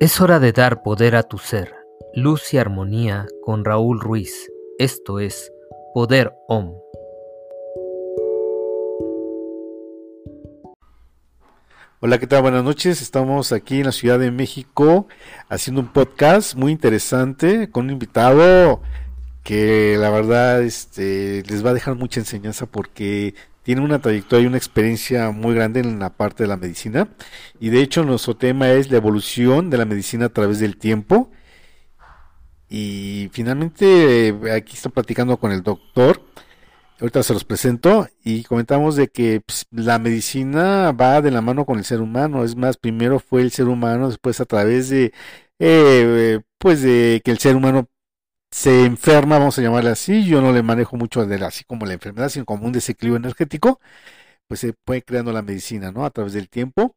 Es hora de dar poder a tu ser. Luz y armonía con Raúl Ruiz. Esto es Poder OM. Hola, ¿qué tal? Buenas noches. Estamos aquí en la Ciudad de México haciendo un podcast muy interesante con un invitado que la verdad este, les va a dejar mucha enseñanza porque tiene una trayectoria y una experiencia muy grande en la parte de la medicina. Y de hecho nuestro tema es la evolución de la medicina a través del tiempo. Y finalmente eh, aquí está platicando con el doctor. Ahorita se los presento y comentamos de que pues, la medicina va de la mano con el ser humano. Es más, primero fue el ser humano, después a través de, eh, pues de que el ser humano se enferma, vamos a llamarle así, yo no le manejo mucho así como la enfermedad, sino como un desequilibrio energético, pues se puede creando la medicina, ¿no? A través del tiempo.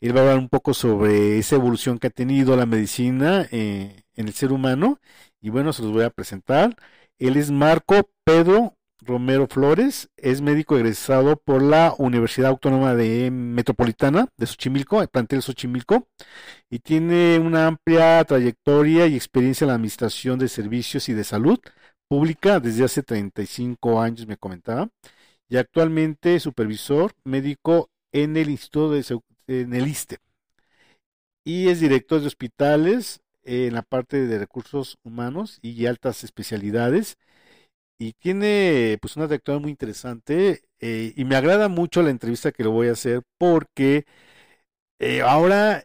Él va a hablar un poco sobre esa evolución que ha tenido la medicina eh, en el ser humano. Y bueno, se los voy a presentar. Él es Marco Pedro Romero Flores, es médico egresado por la Universidad Autónoma de Metropolitana de Xochimilco, el plantel Xochimilco, y tiene una amplia trayectoria y experiencia en la administración de servicios y de salud pública desde hace 35 años, me comentaba, y actualmente supervisor médico en el Instituto de en el ISTE. Y es director de hospitales en la parte de recursos humanos y altas especialidades y tiene pues una trayectoria muy interesante eh, y me agrada mucho la entrevista que le voy a hacer porque eh, ahora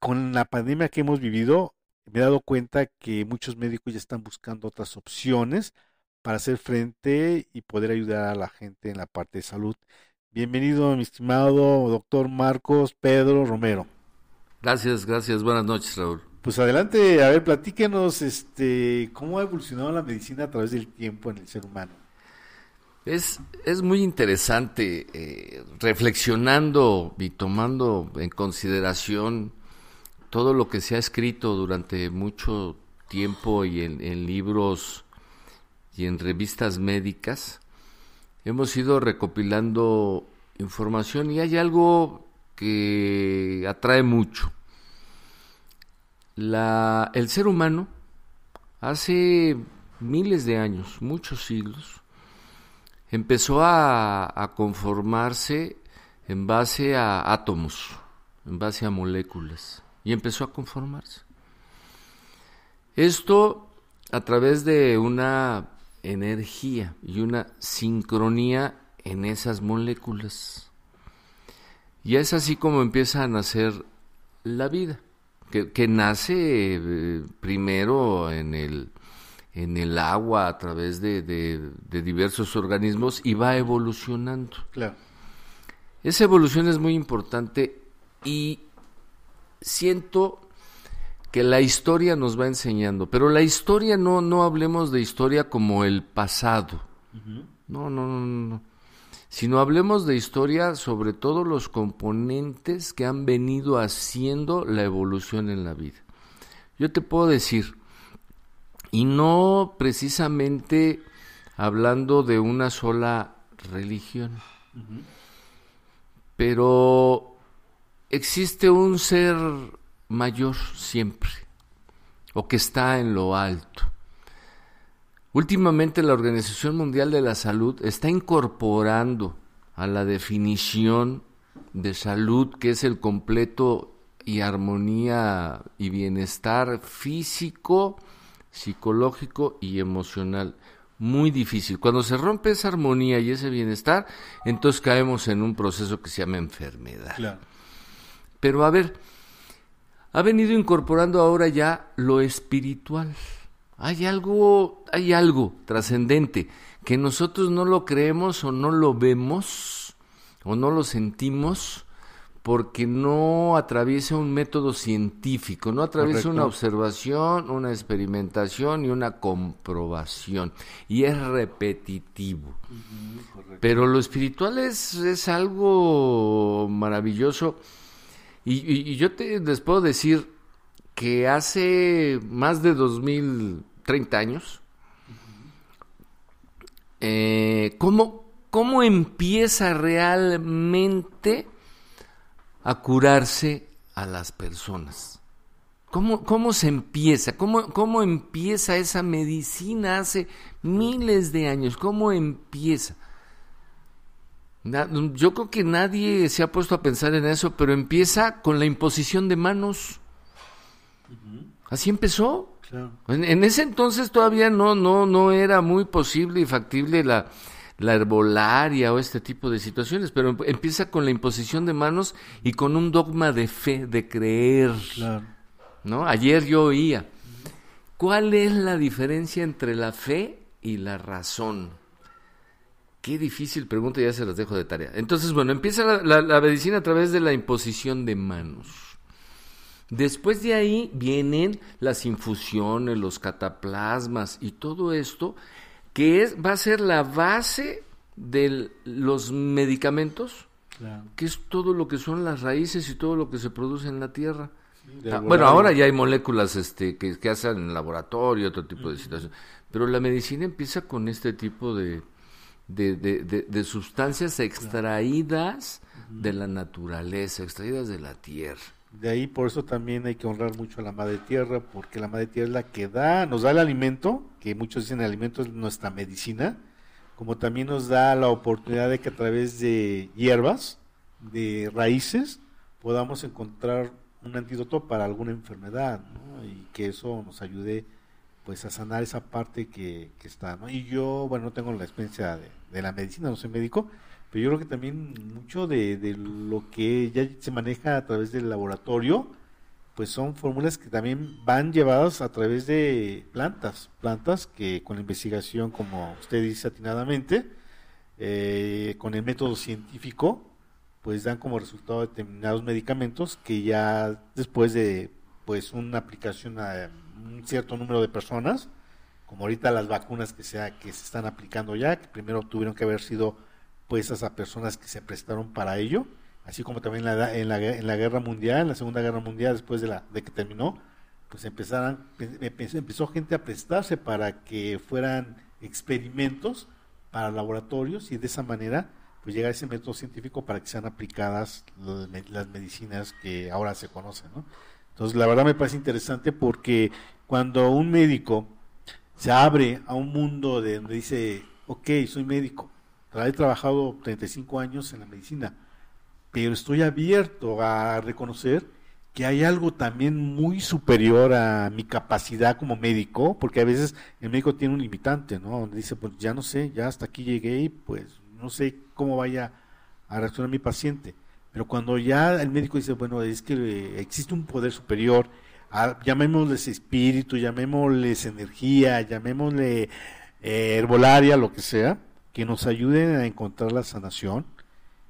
con la pandemia que hemos vivido me he dado cuenta que muchos médicos ya están buscando otras opciones para hacer frente y poder ayudar a la gente en la parte de salud. Bienvenido, mi estimado doctor Marcos Pedro Romero. Gracias, gracias. Buenas noches, Raúl. Pues adelante, a ver, platíquenos este, cómo ha evolucionado la medicina a través del tiempo en el ser humano. Es, es muy interesante eh, reflexionando y tomando en consideración todo lo que se ha escrito durante mucho tiempo y en, en libros y en revistas médicas. Hemos ido recopilando información y hay algo que atrae mucho el ser humano hace miles de años, muchos siglos, empezó a, conformarse en base a átomos, en base a moléculas, y empezó a conformarse. Esto a través de una energía y una sincronía en esas moléculas. Y es así como empieza a nacer la vida que, nace eh, primero en el, en el agua a través de, de, diversos organismos y va evolucionando. Claro. Esa evolución es muy importante y siento que la historia nos va enseñando, pero la historia no, no hablemos de historia como el pasado. No, no, no, no sino hablemos de historia sobre todos los componentes que han venido haciendo la evolución en la vida. Yo te puedo decir, y no precisamente hablando de una sola religión, pero existe un ser mayor siempre, o que está en lo alto. Últimamente la Organización Mundial de la Salud está incorporando a la definición de salud, que es el completo y armonía y bienestar físico, psicológico y emocional. Muy difícil. Cuando se rompe esa armonía y ese bienestar, entonces caemos en un proceso que se llama enfermedad. Pero a ver, ha venido incorporando ahora ya lo espiritual. Hay algo, hay algo trascendente que nosotros no lo creemos o no lo vemos o no lo sentimos porque no atraviesa un método científico, no atraviesa una observación, una experimentación y una comprobación. Y es repetitivo. Pero lo espiritual es, es algo maravilloso. Y, y, yo te, les puedo decir, que hace más de 2030 años, eh, ¿cómo, ¿cómo empieza realmente a curarse a las personas? ¿Cómo, ¿Cómo se empieza? ¿Cómo, ¿Cómo empieza esa medicina hace miles de años? ¿Cómo empieza? Yo creo que nadie se ha puesto a pensar en eso, pero empieza con la imposición de manos. Así empezó. En, ese entonces todavía no, no, no era muy posible y factible la, la herbolaria o este tipo de situaciones, pero em, empieza con la imposición de manos y con un dogma de fe, de creer. ¿no? Ayer yo oía, ¿cuál es la diferencia entre la fe y la razón? Qué difícil pregunta, ya se las dejo de tarea. Entonces, bueno, empieza la medicina a través de la imposición de manos. Después de ahí vienen las infusiones, los cataplasmas y todo esto que es, va a ser la base de los medicamentos, que es todo lo que son las raíces y todo lo que se produce en la tierra. Ah, bueno, ahora ya hay moléculas este, que, que hacen en laboratorio, otro tipo de situaciones, pero la medicina empieza con este tipo de, de, de sustancias extraídas de la naturaleza, extraídas de la tierra. De ahí por eso también hay que honrar mucho a la madre tierra, porque la madre tierra es la que da, nos da el alimento, que muchos dicen el alimento es nuestra medicina, como también nos da la oportunidad de que a través de hierbas, de raíces, podamos encontrar un antídoto para alguna enfermedad, y que eso nos ayude pues a sanar esa parte que, que está, ¿no? Y yo, bueno, no tengo la experiencia de, de la medicina, no soy médico, pero yo creo que también mucho de, lo que ya se maneja a través del laboratorio, pues son fórmulas que también van llevadas a través de plantas, plantas que con la investigación, como usted dice atinadamente, eh, con el método científico, pues dan como resultado determinados medicamentos que ya después de pues una aplicación a un cierto número de personas, como ahorita las vacunas que, sea, que se están aplicando ya, que primero tuvieron que haber sido pues a personas que se prestaron para ello, así como también en la, en la, en la guerra mundial, en la segunda guerra mundial, después de, la, de que terminó, pues empezaron, empezó gente a prestarse para que fueran experimentos para laboratorios y de esa manera pues llegar ese método científico para que sean aplicadas las medicinas que ahora se conocen. ¿no? Entonces la verdad me parece interesante porque cuando un médico se abre a un mundo de donde dice, ok, soy médico, He trabajado 35 años en la medicina, pero estoy abierto a reconocer que hay algo también muy superior a mi capacidad como médico, porque a veces el médico tiene un limitante, ¿no? Donde dice, pues ya no sé, ya hasta aquí llegué y pues no sé cómo vaya a reaccionar mi paciente. Pero cuando ya el médico dice, bueno, es que existe un poder superior, llamémosles espíritu, llamémosles energía, llamémosle eh, herbolaria, lo que sea, que nos ayuden a encontrar la sanación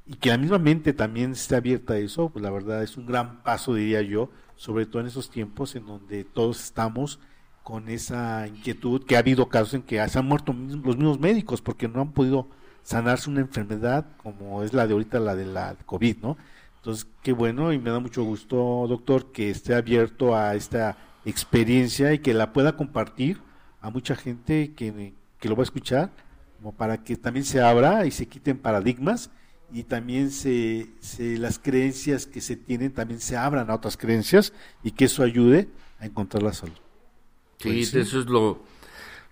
y que la misma mente también esté abierta a eso, pues la verdad es un gran paso, diría yo, sobre todo en esos tiempos en donde todos estamos con esa inquietud, que ha habido casos en que se han muerto los mismos médicos porque no han podido sanarse una enfermedad como es la de ahorita, la de la COVID, ¿no? Entonces, qué bueno y me da mucho gusto, doctor, que esté abierto a esta experiencia y que la pueda compartir a mucha gente que, que lo va a escuchar como para que también se abra y se quiten paradigmas y también se, las creencias que se tienen también se abran a otras creencias y que eso ayude a encontrar la salud. Sí, pues eso es lo,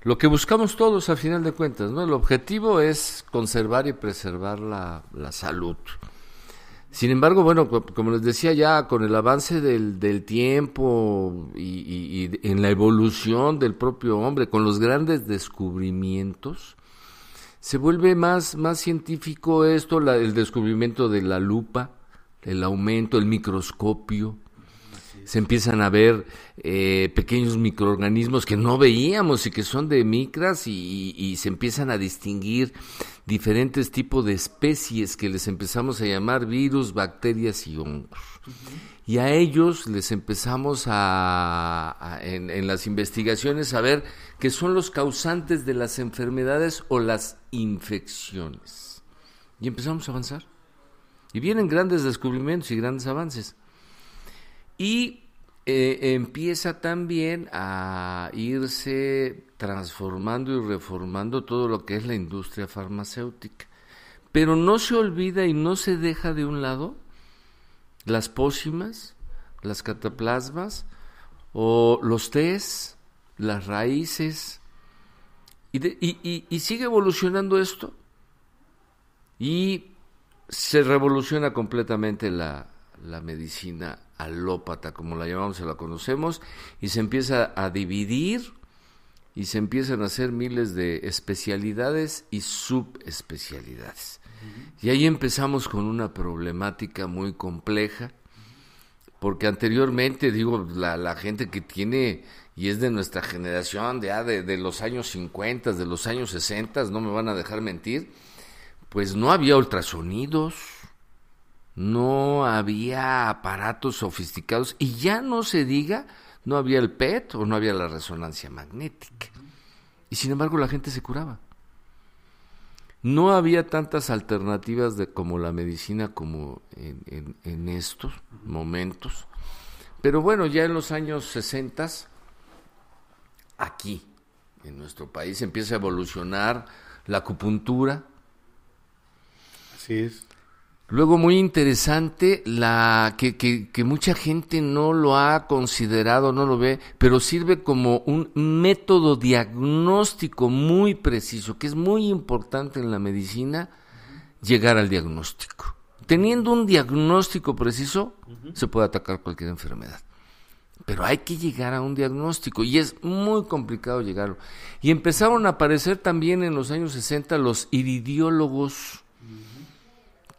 lo que buscamos todos a final de cuentas, ¿no? El objetivo es conservar y preservar la, la salud. Sin embargo, bueno, como les decía ya, con el avance del, del tiempo y, en la evolución del propio hombre, con los grandes descubrimientos, se vuelve más, más científico esto, el descubrimiento de la lupa, el aumento, el microscopio. Se empiezan a ver eh, pequeños microorganismos que no veíamos y que son de micras y, se empiezan a distinguir diferentes tipos de especies que les empezamos a llamar virus, bacterias y hongos y a ellos les empezamos a, en, las investigaciones a ver qué son los causantes de las enfermedades o las infecciones. Y empezamos a avanzar. Y vienen grandes descubrimientos y grandes avances. Y eh, empieza también a irse transformando y reformando todo lo que es la industria farmacéutica. Pero no se olvida y no se deja de un lado las pócimas, las cataplasmas o los tés, las raíces, y, sigue evolucionando esto. Y se revoluciona completamente la medicina alópata, como la llamamos y la conocemos, y se empieza a dividir y se empiezan a hacer miles de especialidades y subespecialidades. Y ahí empezamos con una problemática muy compleja, porque anteriormente, digo, la, la gente que tiene y es de nuestra generación, de, ah, de, de, los años 50, de los años 60, no me van a dejar mentir, pues no había ultrasonidos, no había aparatos sofisticados y ya no se diga, no había el PET o no había la resonancia magnética. Y sin embargo la gente se curaba. No había tantas alternativas de, como la medicina como en, en estos momentos. Pero bueno, ya en los años 60 aquí, en nuestro país, empieza a evolucionar la acupuntura. Así es. Luego, muy interesante, la que, que, que, mucha gente no lo ha considerado, no lo ve, pero sirve como un método diagnóstico muy preciso, que es muy importante en la medicina llegar al diagnóstico. Teniendo un diagnóstico preciso, se puede atacar cualquier enfermedad. Pero hay que llegar a un diagnóstico y es muy complicado llegarlo. Y empezaron a aparecer también en los años 60 los iridiólogos,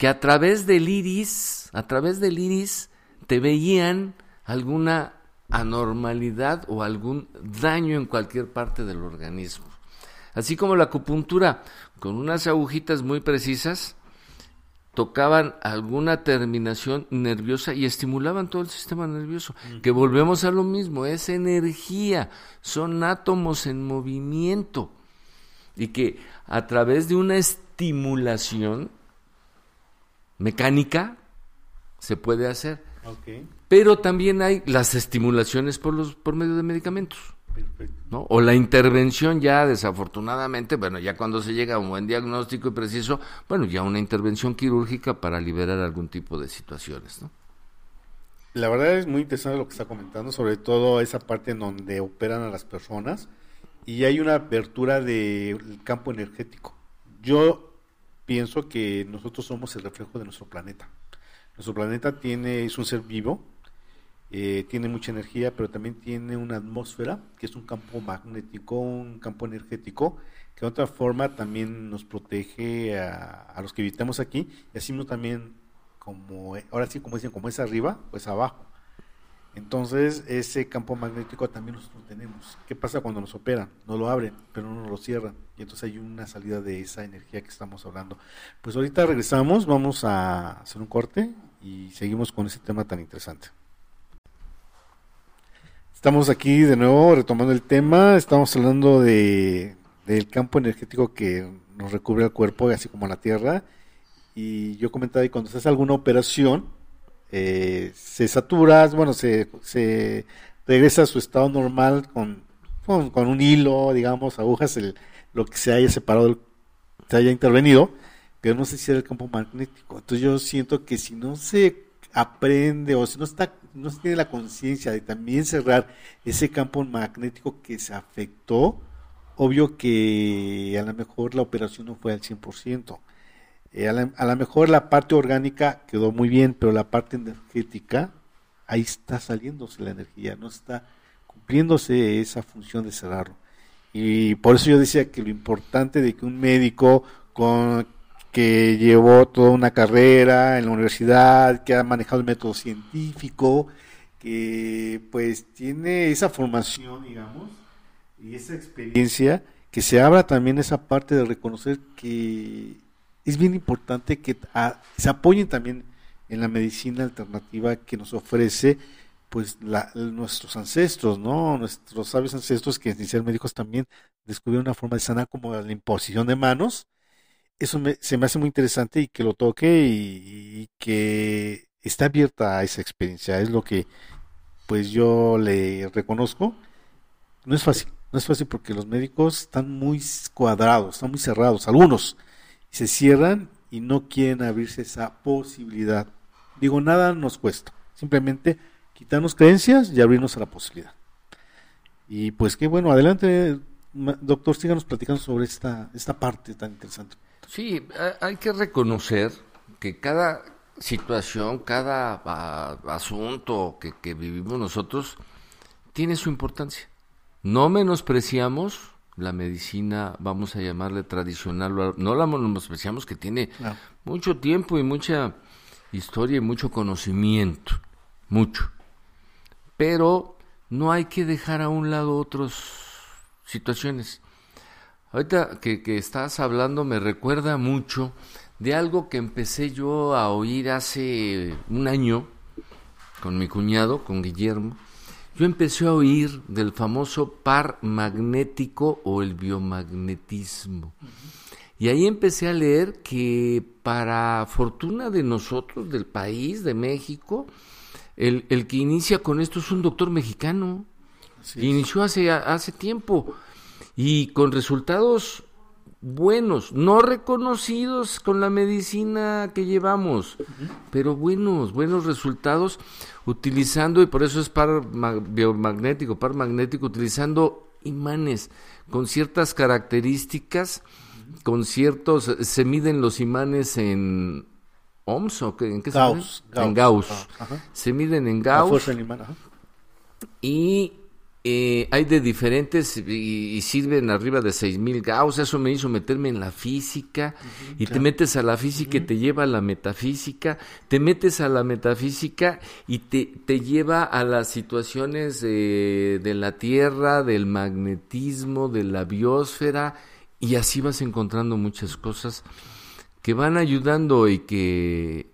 que a través del iris, a través del iris, te veían alguna anormalidad o algún daño en cualquier parte del organismo. Así como la acupuntura, con unas agujitas muy precisas, tocaban alguna terminación nerviosa y estimulaban todo el sistema nervioso. Que volvemos a lo mismo, es energía, son átomos en movimiento. Y que a través de una estimulación mecánica se puede hacer. Pero también hay las estimulaciones por, los, por medio de medicamentos. ¿no? O la intervención ya, desafortunadamente, bueno, ya cuando se llega a un buen diagnóstico y preciso, bueno, ya una intervención quirúrgica para liberar algún tipo de situaciones, ¿no? La verdad es muy interesante lo que está comentando, sobre todo esa parte en donde operan a las personas y hay una apertura del campo energético. Yo pienso que nosotros somos el reflejo de nuestro planeta. Nuestro planeta tiene es un ser vivo, eh, tiene mucha energía, pero también tiene una atmósfera, que es un campo magnético, un campo energético, que de otra forma también nos protege a, los que habitamos aquí, y así también, como ahora sí, como dicen, como es arriba, pues abajo. Entonces, ese campo magnético también nosotros tenemos. ¿Qué pasa cuando nos operan? No lo abren, pero no lo cierran. Y entonces hay una salida de esa energía que estamos hablando. Pues ahorita regresamos, vamos a hacer un corte y seguimos con ese tema tan interesante. Estamos aquí de nuevo retomando el tema. Estamos hablando de, del campo energético que nos recubre el cuerpo, así como la tierra. Y yo comentaba que cuando se hace alguna operación, eh, se satura, bueno, se, se regresa a su estado normal con, con, un hilo, digamos, agujas, el, lo que se haya separado, se haya intervenido, pero no sé si era el campo magnético. Entonces yo siento que si no se aprende o si no está no tiene la conciencia de también cerrar ese campo magnético que se afectó, obvio que a lo mejor la operación no fue al 100%. Eh, a, lo mejor la parte orgánica quedó muy bien, pero la parte energética, ahí está saliéndose la energía, no está cumpliéndose esa función de cerrarlo. Y por eso yo decía que lo importante de que un médico con, que llevó toda una carrera en la universidad, que ha manejado el método científico, que pues tiene esa formación, digamos, y esa experiencia, que se abra también esa parte de reconocer que es bien importante que se apoyen también en la medicina alternativa que nos ofrece pues nuestros ancestros, ¿no? Nuestros sabios ancestros que sin ser médicos también descubrieron una forma de sanar como la imposición de manos, eso se me hace muy interesante y que lo toque y, que está abierta a esa experiencia. Es lo que pues yo le reconozco. No es fácil, no es fácil porque los médicos están muy cuadrados, están muy cerrados, algunos se cierran y no quieren abrirse esa posibilidad. Digo, nada nos cuesta, simplemente quitarnos creencias y abrirnos a la posibilidad. Y pues qué bueno, adelante, doctor, síganos platicando sobre esta, esta parte tan interesante. Sí, hay que reconocer que cada situación, cada asunto que, que vivimos nosotros tiene su importancia. No menospreciamos la medicina, vamos a llamarle tradicional, no la menospreciamos que tiene mucho tiempo y mucha historia y mucho conocimiento, mucho. Pero no hay que dejar a un lado otras situaciones. Ahorita que, que estás hablando me recuerda mucho de algo que empecé yo a oír hace un año con mi cuñado, con Guillermo. Yo empecé a oír del famoso par magnético o el biomagnetismo. Y ahí empecé a leer que para fortuna de nosotros, del país, de México, el, el que inicia con esto es un doctor mexicano. inició hace, hace tiempo y con resultados buenos, no reconocidos con la medicina que llevamos, pero buenos, buenos resultados utilizando, y por eso es par biomagnético, par magnético, utilizando imanes con ciertas características, con ciertos, se miden los imanes en ohms o en qué Gauss, se En Gauss. Se miden en Gauss. y eh, hay de diferentes y, sirven arriba de 6000 Gauss. Eso me hizo meterme en la física. y te metes a la física y te lleva a la metafísica. Te metes a la metafísica y te, te lleva a las situaciones de la Tierra, del magnetismo, de la biosfera. Y así vas encontrando muchas cosas que van ayudando y que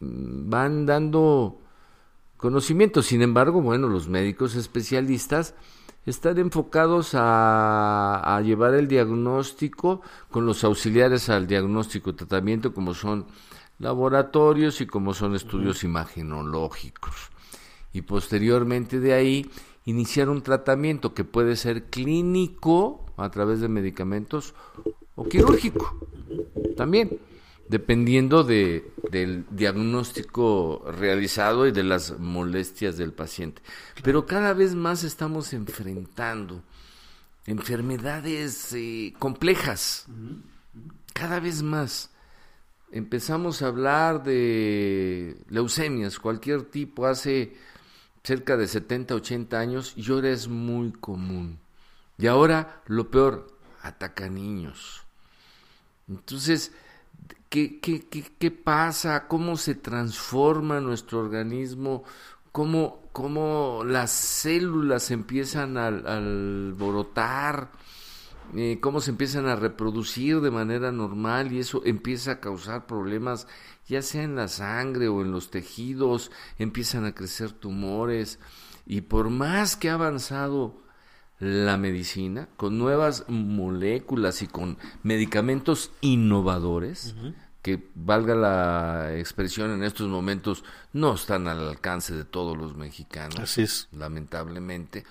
mm, van dando conocimiento. Sin embargo, bueno, los médicos especialistas están enfocados a, llevar el diagnóstico con los auxiliares al diagnóstico y tratamiento, como son laboratorios y como son estudios imagenológicos. Y posteriormente de ahí iniciar un tratamiento que puede ser clínico a través de medicamentos o quirúrgico también dependiendo de, del diagnóstico realizado y de las molestias del paciente. Pero cada vez más estamos enfrentando enfermedades eh, complejas, cada vez más. Empezamos a hablar de leucemias, cualquier tipo, hace cerca de 70, 80 años, y ahora es muy común. Y ahora, lo peor, ataca a niños. Entonces, ¿Qué, qué, qué, pasa? ¿Cómo se transforma nuestro organismo? ¿Cómo, cómo las células empiezan a, alborotar? Eh, cómo se empiezan a reproducir de manera normal y eso empieza a causar problemas ya sea en la sangre o en los tejidos, empiezan a crecer tumores y por más que ha avanzado la medicina con nuevas moléculas y con medicamentos innovadores, que valga la expresión en estos momentos, no están al alcance de todos los mexicanos, Así es. lamentablemente.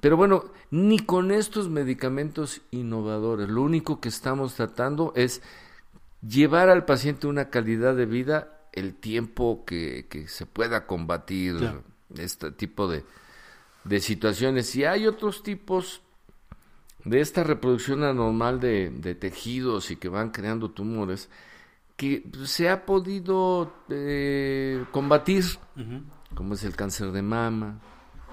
Pero bueno, ni con estos medicamentos innovadores, lo único que estamos tratando es llevar al paciente una calidad de vida el tiempo que, que se pueda combatir este tipo de, de situaciones. Y hay otros tipos de esta reproducción anormal de, de tejidos y que van creando tumores que se ha podido eh, combatir, como es el cáncer de mama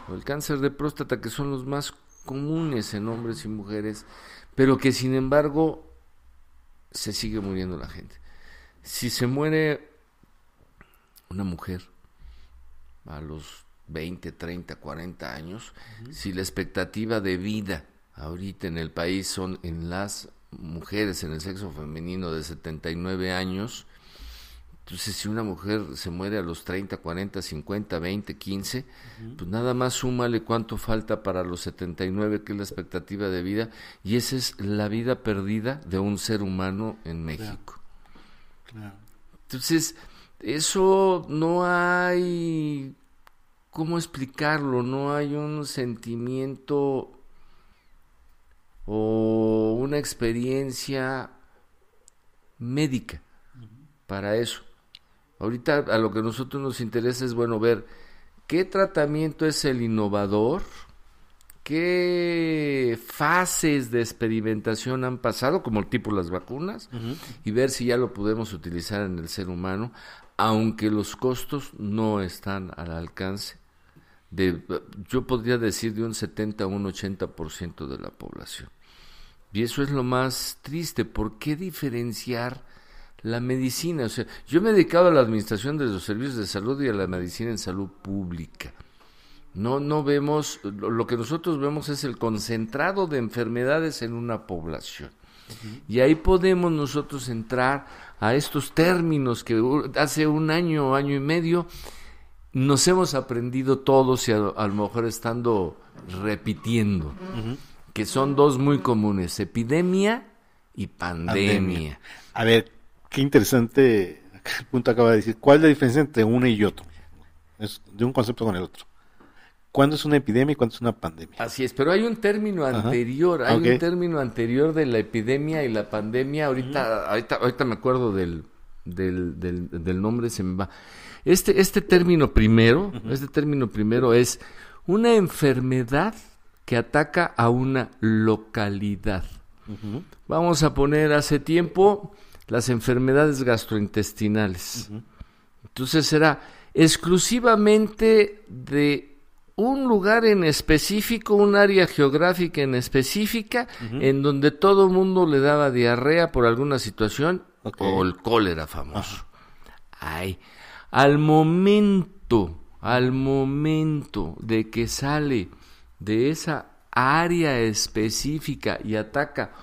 o el cáncer de próstata, que son los más comunes en hombres y mujeres, pero que sin embargo se sigue muriendo la gente. Si se muere una mujer a los 20, 30, 40 años, si la expectativa de vida ahorita en el país son en las mujeres, en el sexo femenino de 79 años, entonces si una mujer se muere a los 30, 40, 50, 20, 15, pues nada más súmale cuánto falta para los 79, que es la expectativa de vida, y esa es la vida perdida de un ser humano en México. Entonces, eso no hay cómo explicarlo, no hay un sentimiento o una experiencia médica para eso. Ahorita a lo que a nosotros nos interesa es bueno ver qué tratamiento es el innovador, qué fases de experimentación han pasado, como el tipo las vacunas, y ver si ya lo podemos utilizar en el ser humano, aunque los costos no están al alcance de, yo podría decir, de un 70 a un 80% de la población. Y eso es lo más triste. ¿Por qué diferenciar la medicina? O sea, yo me he dedicado a la administración de los servicios de salud y a la medicina en salud pública. No, no vemos, lo que nosotros vemos es el concentrado de enfermedades en una población. Y ahí podemos nosotros entrar a estos términos que hace un año, año y medio, nos hemos aprendido todos y a, lo mejor estando repitiendo que son dos muy comunes, epidemia y pandemia. A ver, qué interesante punto acaba de decir. ¿Cuál es la diferencia entre uno y otro? Es de un concepto con el otro. ¿Cuándo es una epidemia y cuándo es una pandemia? Así es, pero hay un término anterior, hay un término anterior de la epidemia y la pandemia. Ahorita, ahorita, ahorita me acuerdo del, del, del, nombre, se me va. Este, este término primero, este término primero es una enfermedad que ataca a una localidad. Vamos a poner hace tiempo las enfermedades gastrointestinales. Entonces será exclusivamente de un lugar en específico, un área geográfica en específica, en donde todo el mundo le daba diarrea por alguna situación o el cólera famoso. Ay, al momento, al momento de que sale de esa área específica y ataca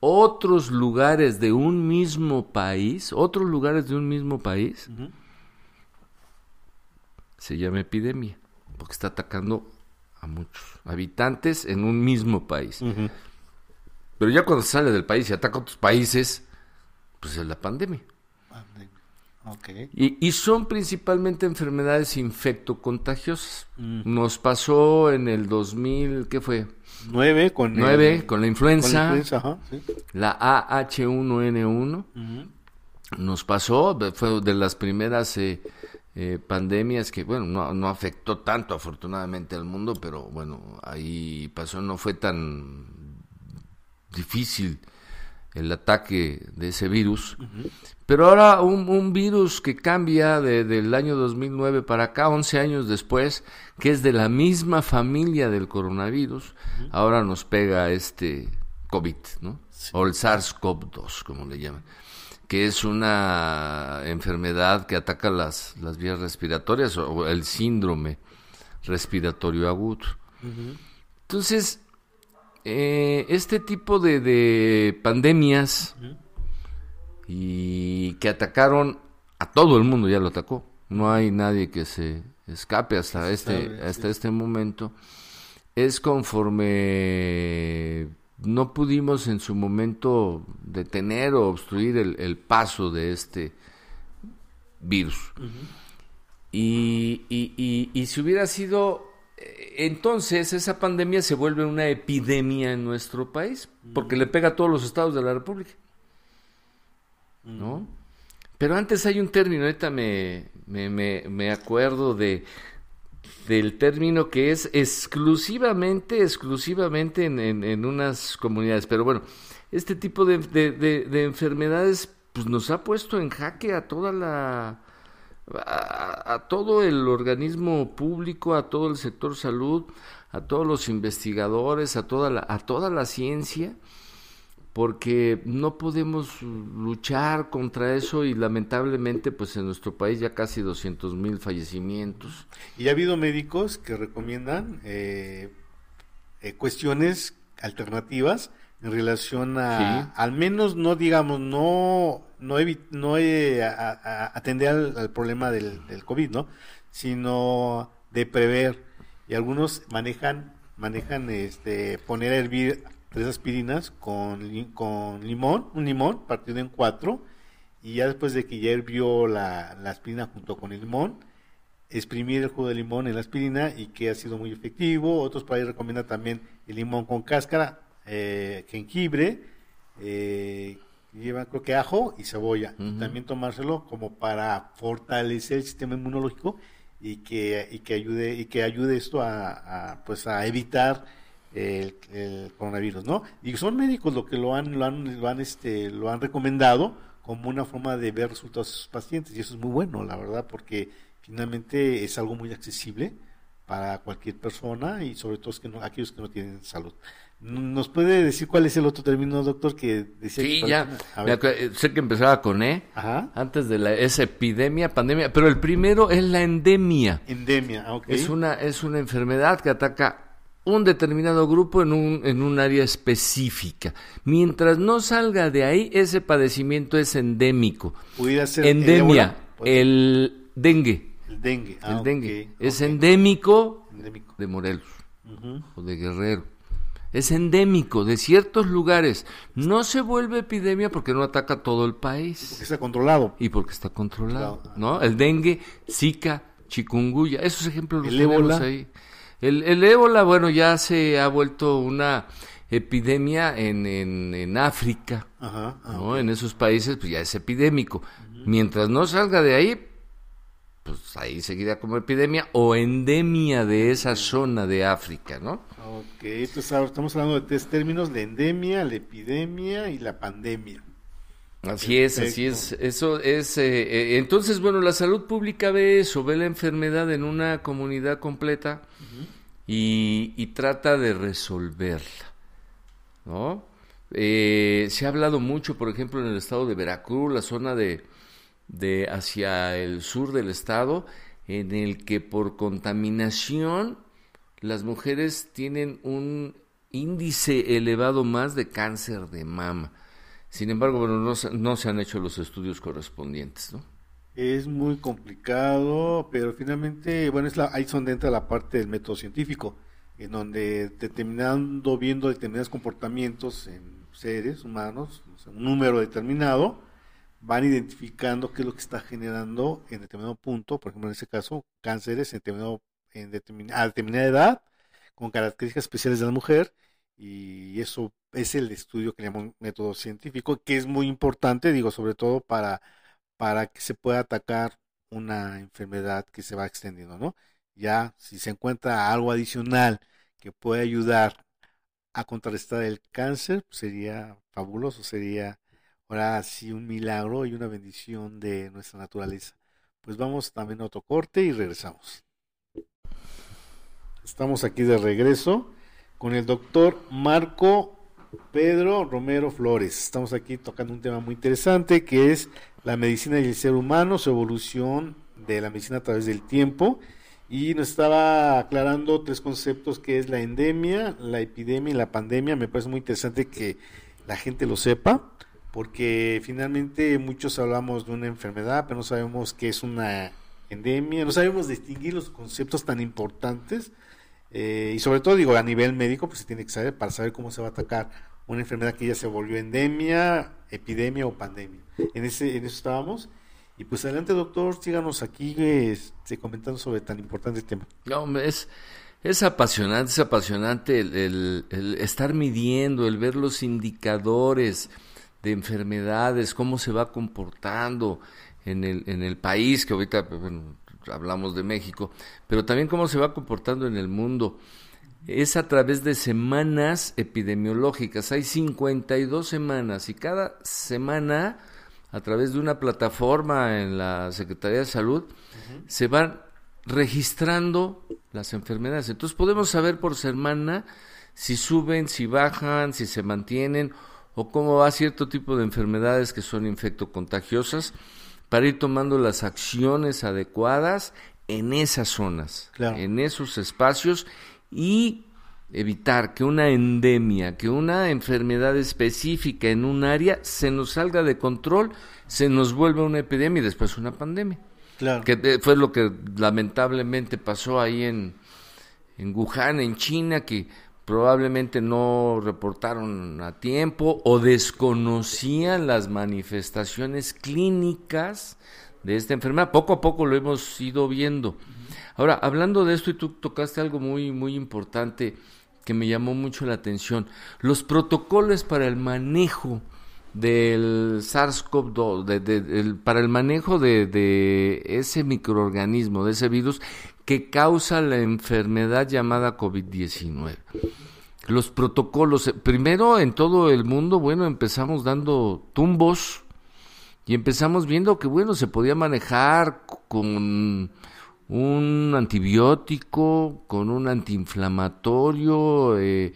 otros lugares de un mismo país, otros lugares de un mismo país, se llama epidemia, porque está atacando a muchos habitantes en un mismo país. Pero ya cuando sale del país y ataca a otros países, pues es la pandemia. Y, son principalmente enfermedades infectocontagiosas. Mm. Nos pasó en el 2000, ¿qué fue? 9 con, con la influenza. la, AH1N1. Nos pasó, fue de las primeras eh, eh, pandemias que, bueno, no, no afectó tanto afortunadamente al mundo, pero bueno, ahí pasó, no fue tan difícil el ataque de ese virus. Pero ahora un, virus que cambia de, del año 2009 para acá, 11 años después, que es de la misma familia del coronavirus, ahora nos pega este COVID, ¿no? O el SARS-CoV-2, como le llaman, que es una enfermedad que ataca las, las vías respiratorias o el síndrome respiratorio agudo. Entonces, eh, este tipo de, de pandemias y que atacaron a todo el mundo, ya lo atacó. No hay nadie que se escape hasta este hasta este momento. Es conforme no pudimos en su momento detener o obstruir el, paso de este virus. y, y, y, si hubiera sido entonces esa pandemia se vuelve una epidemia en nuestro país, porque le pega a todos los estados de la República. ¿no? Pero antes hay un término, ahorita me, me, me, acuerdo de del término que es exclusivamente, exclusivamente en, en, unas comunidades. Pero bueno, este tipo de, de, enfermedades pues nos ha puesto en jaque a toda la a, todo el organismo público, a todo el sector salud, a todos los investigadores, a toda la, a toda la ciencia porque no podemos luchar contra eso y lamentablemente pues en nuestro país ya casi 200 mil fallecimientos. Y ha habido médicos que recomiendan eh, eh, cuestiones alternativas en relación a, al menos no digamos, no, no, no eh, atender al, problema del, del COVID, ¿no? Sino de prever. Y algunos manejan, manejan este, poner a hervir tres aspirinas con, con limón, un limón partido en cuatro, y ya después de que ya hirvió la, aspirina junto con el limón, exprimir el jugo de limón en la aspirina y que ha sido muy efectivo. Otros países recomiendan también el limón con cáscara, eh, jengibre, eh, llevan creo que ajo y cebolla. También tomárselo como para fortalecer el sistema inmunológico y que, y que ayude y que ayude esto a, a pues a evitar el, coronavirus, ¿no? Y son médicos los que lo han, lo han, lo han, este, lo han recomendado como una forma de ver resultados de sus pacientes y eso es muy bueno, la verdad, porque finalmente es algo muy accesible para cualquier persona y sobre todo es que no, aquellos que no tienen salud. ¿Nos puede decir cuál es el otro término, doctor, que decía? Sí, ya. Eh, sé que empezaba con E. Ajá. Antes de la es epidemia, pandemia, pero el primero es la endemia. Endemia, ah, ok. Es una es una enfermedad que ataca un determinado grupo en un, en un área específica. Mientras no salga de ahí, ese padecimiento es endémico. ¿Pudiera ser endemia, el, dengue. El dengue, ah, el dengue. Es endémico, de Morelos o de Guerrero es endémico de ciertos lugares. No se vuelve epidemia porque no ataca todo el país. Porque está controlado. Y porque está controlado, ¿no? El dengue, Zika, chikungunya, esos ejemplos los tenemos ahí. El, el ébola, bueno, ya se ha vuelto una epidemia en, en, África, Ajá, ah, ¿no? En esos países, pues ya es epidémico. Mientras no salga de ahí, pues ahí seguirá como epidemia o endemia de esa zona de África, ¿no? Ok, entonces ahora estamos hablando de tres términos, la endemia, la epidemia y la pandemia. Así es, así es. Eso es. Eh, eh, entonces, bueno, la salud pública ve eso, ve la enfermedad en una comunidad completa y, trata de resolverla, ¿no? Eh, se ha hablado mucho, por ejemplo, en el estado de Veracruz, la zona de, de hacia el sur del estado, en el que por contaminación las mujeres tienen un índice elevado más de cáncer de mama. Sin embargo, bueno, no, no se han hecho los estudios correspondientes, ¿no? Es muy complicado, pero finalmente, bueno, es la, ahí son dentro de la parte del método científico, en donde determinando, viendo determinados comportamientos en seres humanos, un número determinado, van identificando qué es lo que está generando en determinado punto, por ejemplo, en este caso, cánceres en determinado en a determinada edad, con características especiales de la mujer, y eso es el estudio que llamamos método científico, que es muy importante, digo, sobre todo para, para que se pueda atacar una enfermedad que se va extendiendo, ¿no? Ya, si se encuentra algo adicional que puede ayudar a contrarrestar el cáncer, pues sería fabuloso, sería ahora sí un milagro y una bendición de nuestra naturaleza. Pues vamos también a otro corte y regresamos. Estamos aquí de regreso con el doctor Marco Pedro Romero Flores. Estamos aquí tocando un tema muy interesante que es la medicina y el ser humano, su evolución de la medicina a través del tiempo. Y nos estaba aclarando tres conceptos que es la endemia, la epidemia y la pandemia. Me parece muy interesante que la gente lo sepa, porque finalmente muchos hablamos de una enfermedad, pero no sabemos qué es una endemia, no sabemos distinguir los conceptos tan importantes eh, y sobre todo, digo, a nivel médico, pues se tiene que saber para saber cómo se va a atacar una enfermedad que ya se volvió endemia, epidemia o pandemia. En, ese, en eso estábamos. Y pues adelante, doctor, síganos aquí este, comentando sobre tan importante tema. No, es, es apasionante, es apasionante el, el, estar midiendo, el ver los indicadores de enfermedades, cómo se va comportando en el, en el país, que ahorita bueno, hablamos de México, pero también cómo se va comportando en el mundo. Es a través de semanas epidemiológicas. Hay 52 semanas y cada semana, a través de una plataforma en la Secretaría de Salud, se van registrando las enfermedades. Entonces podemos saber por semana si suben, si bajan, si se mantienen o cómo va cierto tipo de enfermedades que son infectocontagiosas para ir tomando las acciones adecuadas en esas zonas, en esos espacios y evitar que una endemia, que una enfermedad específica en un área se nos salga de control, se nos vuelva una epidemia y después una pandemia. Claro. Que eh, fue lo que lamentablemente pasó ahí en, en Wuhan, en China, que probablemente no reportaron a tiempo o desconocían las manifestaciones clínicas de esta enfermedad. Poco a poco lo hemos ido viendo. Ahora, hablando de esto, y tú tocaste algo muy, muy importante que me llamó mucho la atención, los protocolos para el manejo del SARS-CoV-2, para el manejo de, de ese microorganismo, de ese virus, que causa la enfermedad llamada COVID-19. los protocolos. Primero en todo el mundo, bueno, empezamos dando tumbos y empezamos viendo que, bueno, se podía manejar con un antibiótico, con un antiinflamatorio, eh,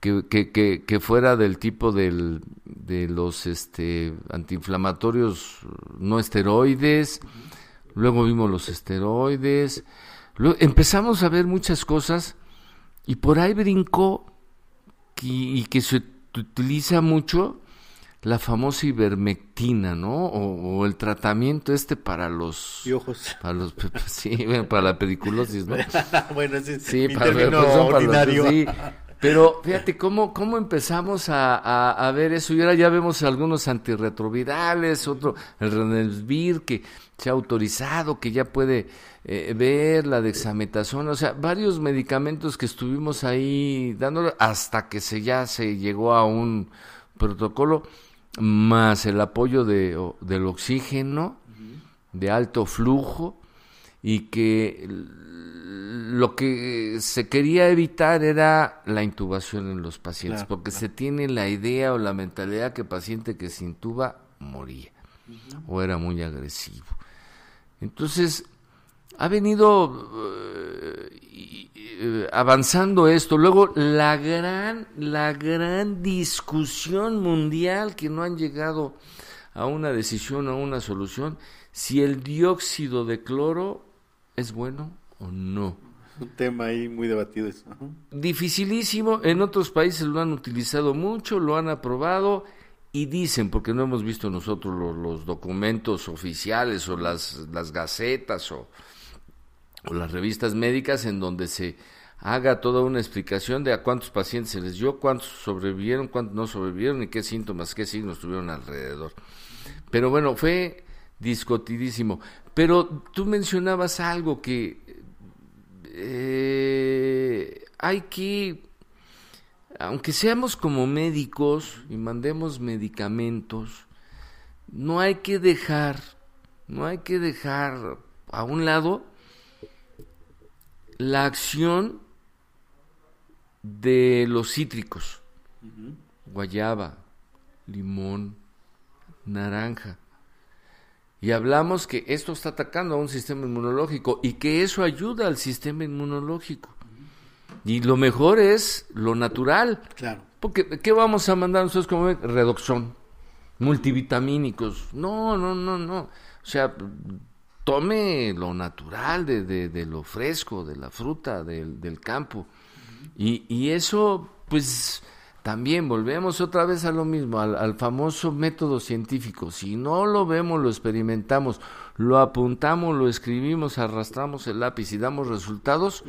que, que, fuera del tipo de los este, antiinflamatorios no esteroides. Luego vimos los esteroides. Luego empezamos a ver muchas cosas y por ahí brincó y, que se utiliza mucho la famosa ivermectina, ¿no? O, el tratamiento este para los ojos. Para los sí, para la pediculosis, ¿no? bueno, ese es sí, para, ordinario. sí. Pero fíjate cómo, cómo empezamos a, a, ver eso. Y ahora ya vemos algunos antirretrovirales, otro, el Renelsvir, que se ha autorizado, que ya puede eh, ver la dexametasona, o sea, varios medicamentos que estuvimos ahí dándole hasta que se ya se llegó a un protocolo, más el apoyo de, del oxígeno de alto flujo y que lo que se quería evitar era la intubación en los pacientes, porque se tiene la idea o la mentalidad que el paciente que se intuba moría o era muy agresivo. Entonces, ha venido eh, eh, avanzando esto. Luego, la gran, la gran discusión mundial que no han llegado a una decisión, a una solución, si el dióxido de cloro es bueno o no. Un tema ahí muy debatido eso. Dificilísimo, en otros países lo han utilizado mucho, lo han aprobado y dicen, porque no hemos visto nosotros los, documentos oficiales o las, las gacetas o, o, las revistas médicas en donde se haga toda una explicación de a cuántos pacientes se les dio, cuántos sobrevivieron, cuántos no sobrevivieron y qué síntomas, qué signos tuvieron alrededor. Pero bueno, fue discutidísimo. Pero tú mencionabas algo que eh, hay que aunque seamos como médicos y mandemos medicamentos, no hay que dejar, no hay que dejar a un lado la acción de los cítricos, guayaba, limón, naranja. Y hablamos que esto está atacando a un sistema inmunológico y que eso ayuda al sistema inmunológico. Y lo mejor es lo natural. Claro. Porque, ¿qué vamos a mandar nosotros como redoxón? Multivitamínicos. No, no, no, no. O sea, tome lo natural de, de, lo fresco, de la fruta, del, del campo. y, y, eso, pues, también volvemos otra vez a lo mismo, al, al, famoso método científico. Si no lo vemos, lo experimentamos, lo apuntamos, lo escribimos, arrastramos el lápiz y damos resultados,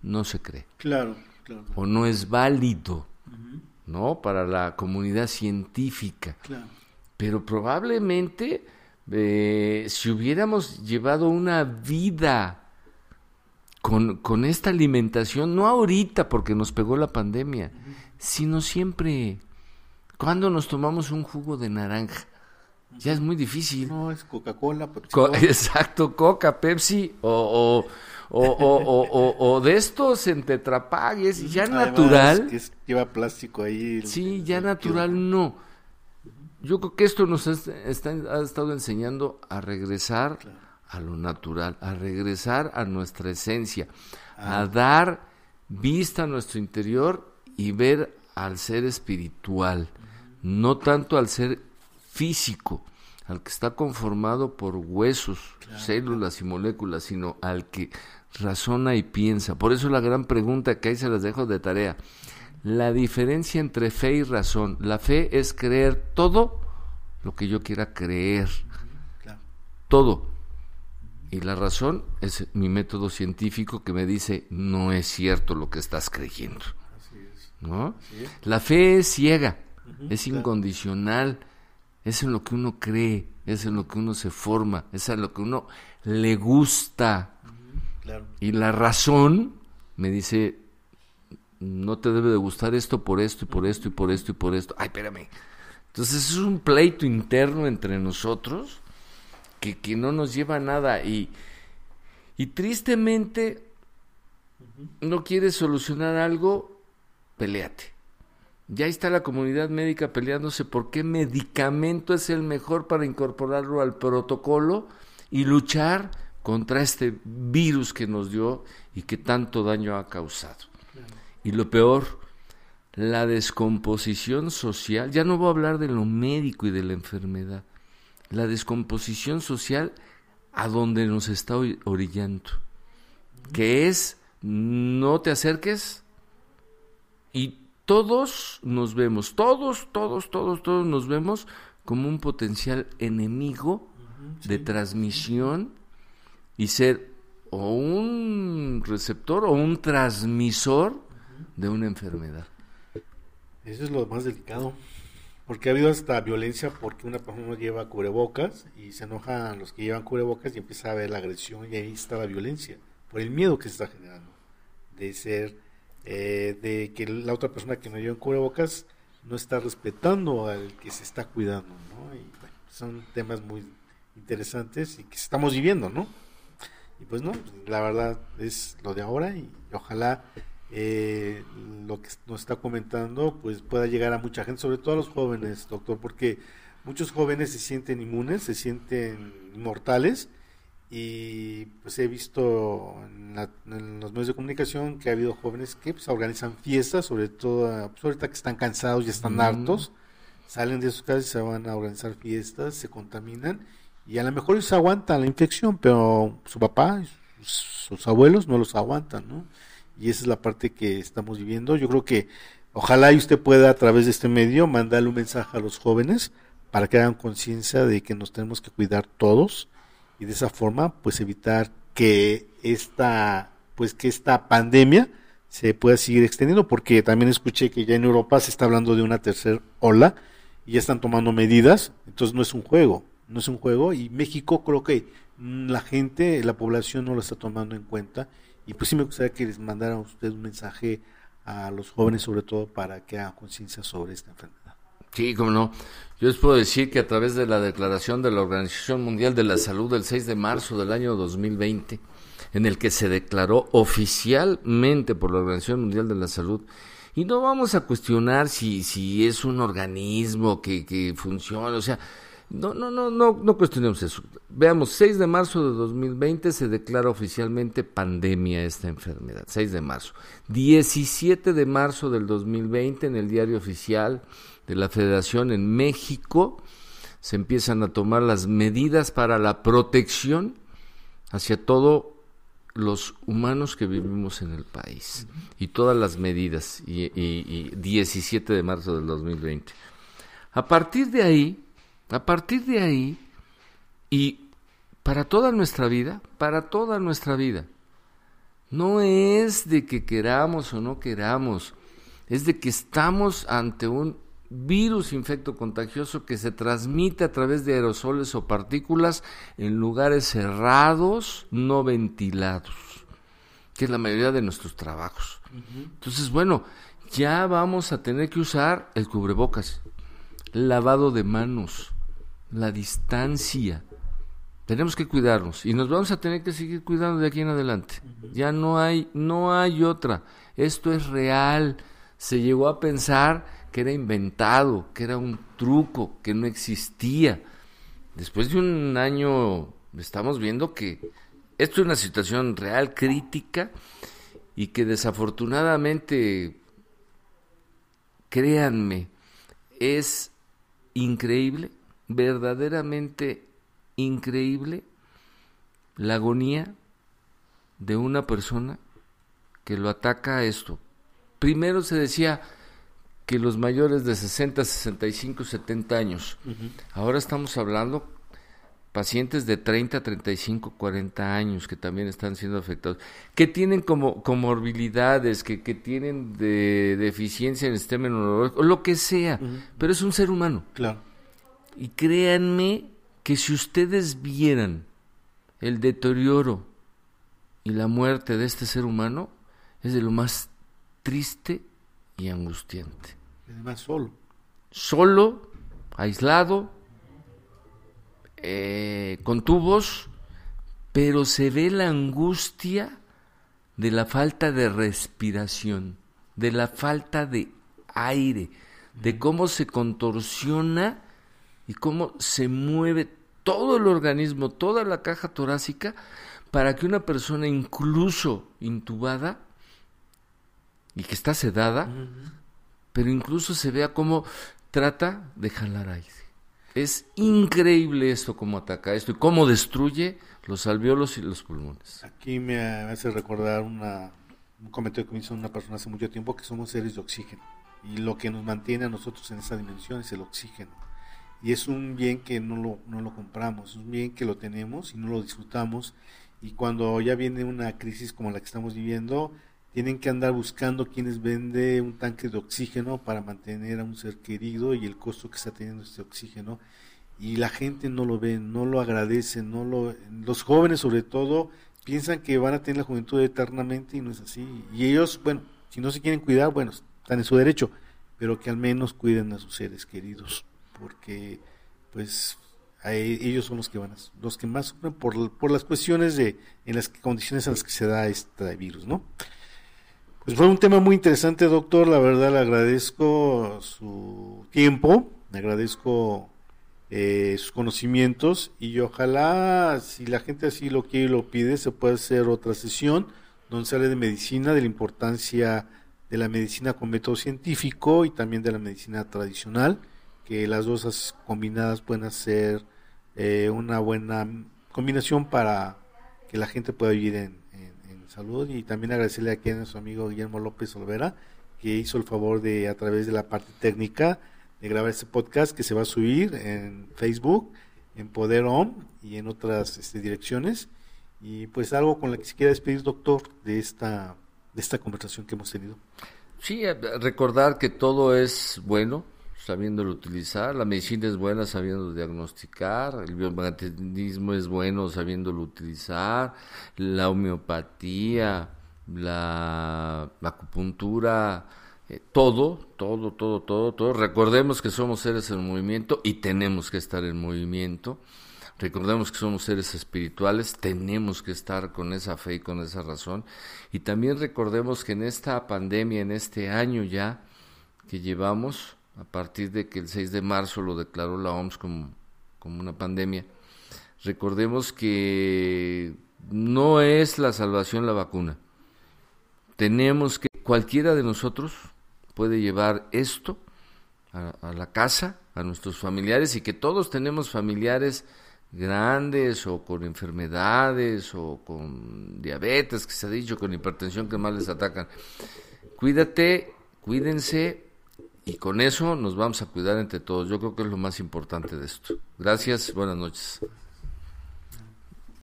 no se cree. Claro, claro. O no es válido, ¿no? Para la comunidad científica. Claro. Pero probablemente eh, si hubiéramos llevado una vida con, con, esta alimentación, no ahorita porque nos pegó la pandemia, sino siempre, cuando nos tomamos un jugo de naranja, ya es muy difícil. No, es Coca-Cola. exacto, Coca, Pepsi o, o, o, o, de estos en tetrapagues, ya natural. Que lleva plástico ahí. Sí, ya natural no. Yo creo que esto nos ha, ha estado enseñando a regresar a lo natural, a regresar a nuestra esencia, a ah. dar vista a nuestro interior y ver al ser espiritual, no tanto al ser físico, al que está conformado por huesos, células y moléculas, sino al que razona y piensa. Por eso la gran pregunta que ahí se las dejo de tarea. La diferencia entre fe y razón. La fe es creer todo lo que yo quiera creer. Todo. Y la razón es mi método científico que me dice no es cierto lo que estás creyendo. ¿no? La fe es ciega, es incondicional, es en lo que uno cree, es en lo que uno se forma, es en lo que uno le gusta. Y la razón me dice, no te debe de gustar esto por esto y por esto y por esto y por esto. Ay, espérame. Entonces es un pleito interno entre nosotros que, que no nos lleva a nada y, y tristemente no quieres solucionar algo peleate. Ya está la comunidad médica peleándose por qué medicamento es el mejor para incorporarlo al protocolo y luchar contra este virus que nos dio y que tanto daño ha causado. Y lo peor, la descomposición social, ya no voy a hablar de lo médico y de la enfermedad, la descomposición social a donde nos está orillando, que es no te acerques y todos nos vemos, todos, todos, todos, todos nos vemos como un potencial enemigo de transmisión y ser o un receptor o un transmisor de una enfermedad. Eso es lo más delicado. Porque ha habido hasta violencia porque una persona lleva cubrebocas y se enojan los que llevan cubrebocas y empieza a haber la agresión y ahí está la violencia, por el miedo que se está generando de ser, eh, de que la otra persona que no lleva cubrebocas no está respetando al que se está cuidando, ¿no? Son temas muy interesantes y que estamos viviendo, ¿no? Y pues no, la verdad es lo de ahora y ojalá eh, lo que nos está comentando pues pueda llegar a mucha gente, sobre todo a los jóvenes, doctor, porque muchos jóvenes se sienten inmunes, se sienten inmortales y pues he visto en, los medios de comunicación que ha habido jóvenes que pues organizan fiestas, sobre todo pues, ahorita que están cansados y están hartos, salen de sus casas y se van a organizar fiestas, se contaminan y a lo mejor ellos aguantan la infección, pero su papá, sus abuelos no los aguantan, ¿no? Y esa es la parte que estamos viviendo. Yo creo que ojalá y usted pueda a través de este medio mandarle un mensaje a los jóvenes para que hagan conciencia de que nos tenemos que cuidar todos y de esa forma pues evitar que esta pues que esta pandemia se pueda seguir extendiendo porque también escuché que ya en Europa se está hablando de una tercera ola y ya están tomando medidas, entonces no es un juego, no es un juego y México creo que la gente, la población no lo está tomando en cuenta y pues sí me gustaría que les mandaran ustedes un mensaje a los jóvenes sobre todo para que hagan conciencia sobre esta enfermedad. Sí, como no. Yo les puedo decir que a través de la declaración de la Organización Mundial de la Salud del 6 de marzo del año 2020, en el que se declaró oficialmente por la Organización Mundial de la Salud, y no vamos a cuestionar si, si es un organismo que, que funciona, o sea, no, no, no, no, no cuestionemos eso. Veamos, 6 de marzo de 2020 se declara oficialmente pandemia esta enfermedad. 6 de marzo. 17 de marzo del 2020 en el diario oficial de la Federación en México se empiezan a tomar las medidas para la protección hacia todos los humanos que vivimos en el país. Y todas las medidas. Y, y 17 de marzo del 2020. A partir de ahí a partir de ahí, y para toda nuestra vida, para toda nuestra vida, no es de que queramos o no queramos, es de que estamos ante un virus infecto contagioso que se transmite a través de aerosoles o partículas en lugares cerrados, no ventilados, que es la mayoría de nuestros trabajos. Entonces, bueno, ya vamos a tener que usar el cubrebocas, lavado de manos, la distancia. Tenemos que cuidarnos y nos vamos a tener que seguir cuidando de aquí en adelante. Ya no hay, no hay otra. Esto es real. Se llegó a pensar que era inventado, que era un truco, que no existía. Después de un año estamos viendo que esto es una situación real, crítica, y que desafortunadamente, créanme, es increíble verdaderamente increíble la agonía de una persona que lo ataca a esto. Primero se decía que los mayores de 60, 65, 70 años. Ahora estamos hablando pacientes de 30, 35, 40 años que también están siendo afectados, que tienen como comorbilidades, que, que tienen de deficiencia en el sistema inmunológico, lo que sea, pero es un ser humano. Claro. Y créanme que si ustedes vieran el deterioro y la muerte de este ser humano, es de lo más triste y angustiante. Además solo. Solo, aislado, eh, con tubos, pero se ve la angustia de la falta de respiración. de la falta de aire, de cómo se contorsiona y cómo se mueve todo el organismo, toda la caja torácica, para que una persona incluso intubada y que está sedada, pero incluso se vea cómo trata de jalar aire. Es increíble esto, cómo ataca esto y cómo destruye los alveolos y los pulmones. Aquí me hace recordar una, un comentario que me hizo una persona hace mucho tiempo, que somos seres de oxígeno. Y lo que nos mantiene a nosotros en esa dimensión es el oxígeno. Y es un bien que no lo, no lo compramos, es un bien que lo tenemos y no lo disfrutamos. Y cuando ya viene una crisis como la que estamos viviendo, tienen que andar buscando quienes vende un tanque de oxígeno para mantener a un ser querido y el costo que está teniendo este oxígeno y la gente no lo ve, no lo agradece, no lo los jóvenes sobre todo piensan que van a tener la juventud eternamente y no es así. Y ellos, bueno, si no se quieren cuidar, bueno, están en su derecho, pero que al menos cuiden a sus seres queridos, porque pues ellos son los que van a, los que más sufren por, por las cuestiones de en las condiciones en las que se da este virus, ¿no? Pues fue un tema muy interesante, doctor. La verdad le agradezco su tiempo, le agradezco eh, sus conocimientos y ojalá, si la gente así lo quiere y lo pide, se pueda hacer otra sesión donde se hable de medicina, de la importancia de la medicina con método científico y también de la medicina tradicional, que las dos combinadas pueden hacer eh, una buena combinación para que la gente pueda vivir en, salud y también agradecerle aquí a nuestro amigo Guillermo López Olvera que hizo el favor de a través de la parte técnica de grabar este podcast que se va a subir en Facebook, en Poder y en otras este, direcciones y pues algo con lo que se quiera despedir doctor de esta de esta conversación que hemos tenido. Sí, recordar que todo es bueno, sabiéndolo utilizar, la medicina es buena sabiendo diagnosticar, el biomagnetismo es bueno sabiéndolo utilizar, la homeopatía, la, acupuntura, eh, todo, todo, todo, todo, todo. Recordemos que somos seres en movimiento y tenemos que estar en movimiento. Recordemos que somos seres espirituales, tenemos que estar con esa fe y con esa razón. Y también recordemos que en esta pandemia, en este año ya que llevamos, a partir de que el 6 de marzo lo declaró la OMS como, como una pandemia. Recordemos que no es la salvación la vacuna. Tenemos que, cualquiera de nosotros puede llevar esto a, a, la casa, a nuestros familiares, y que todos tenemos familiares grandes o con enfermedades o con diabetes, que se ha dicho, con hipertensión que más les atacan. Cuídate, cuídense, y con eso nos vamos a cuidar entre todos. Yo creo que es lo más importante de esto. Gracias, buenas noches.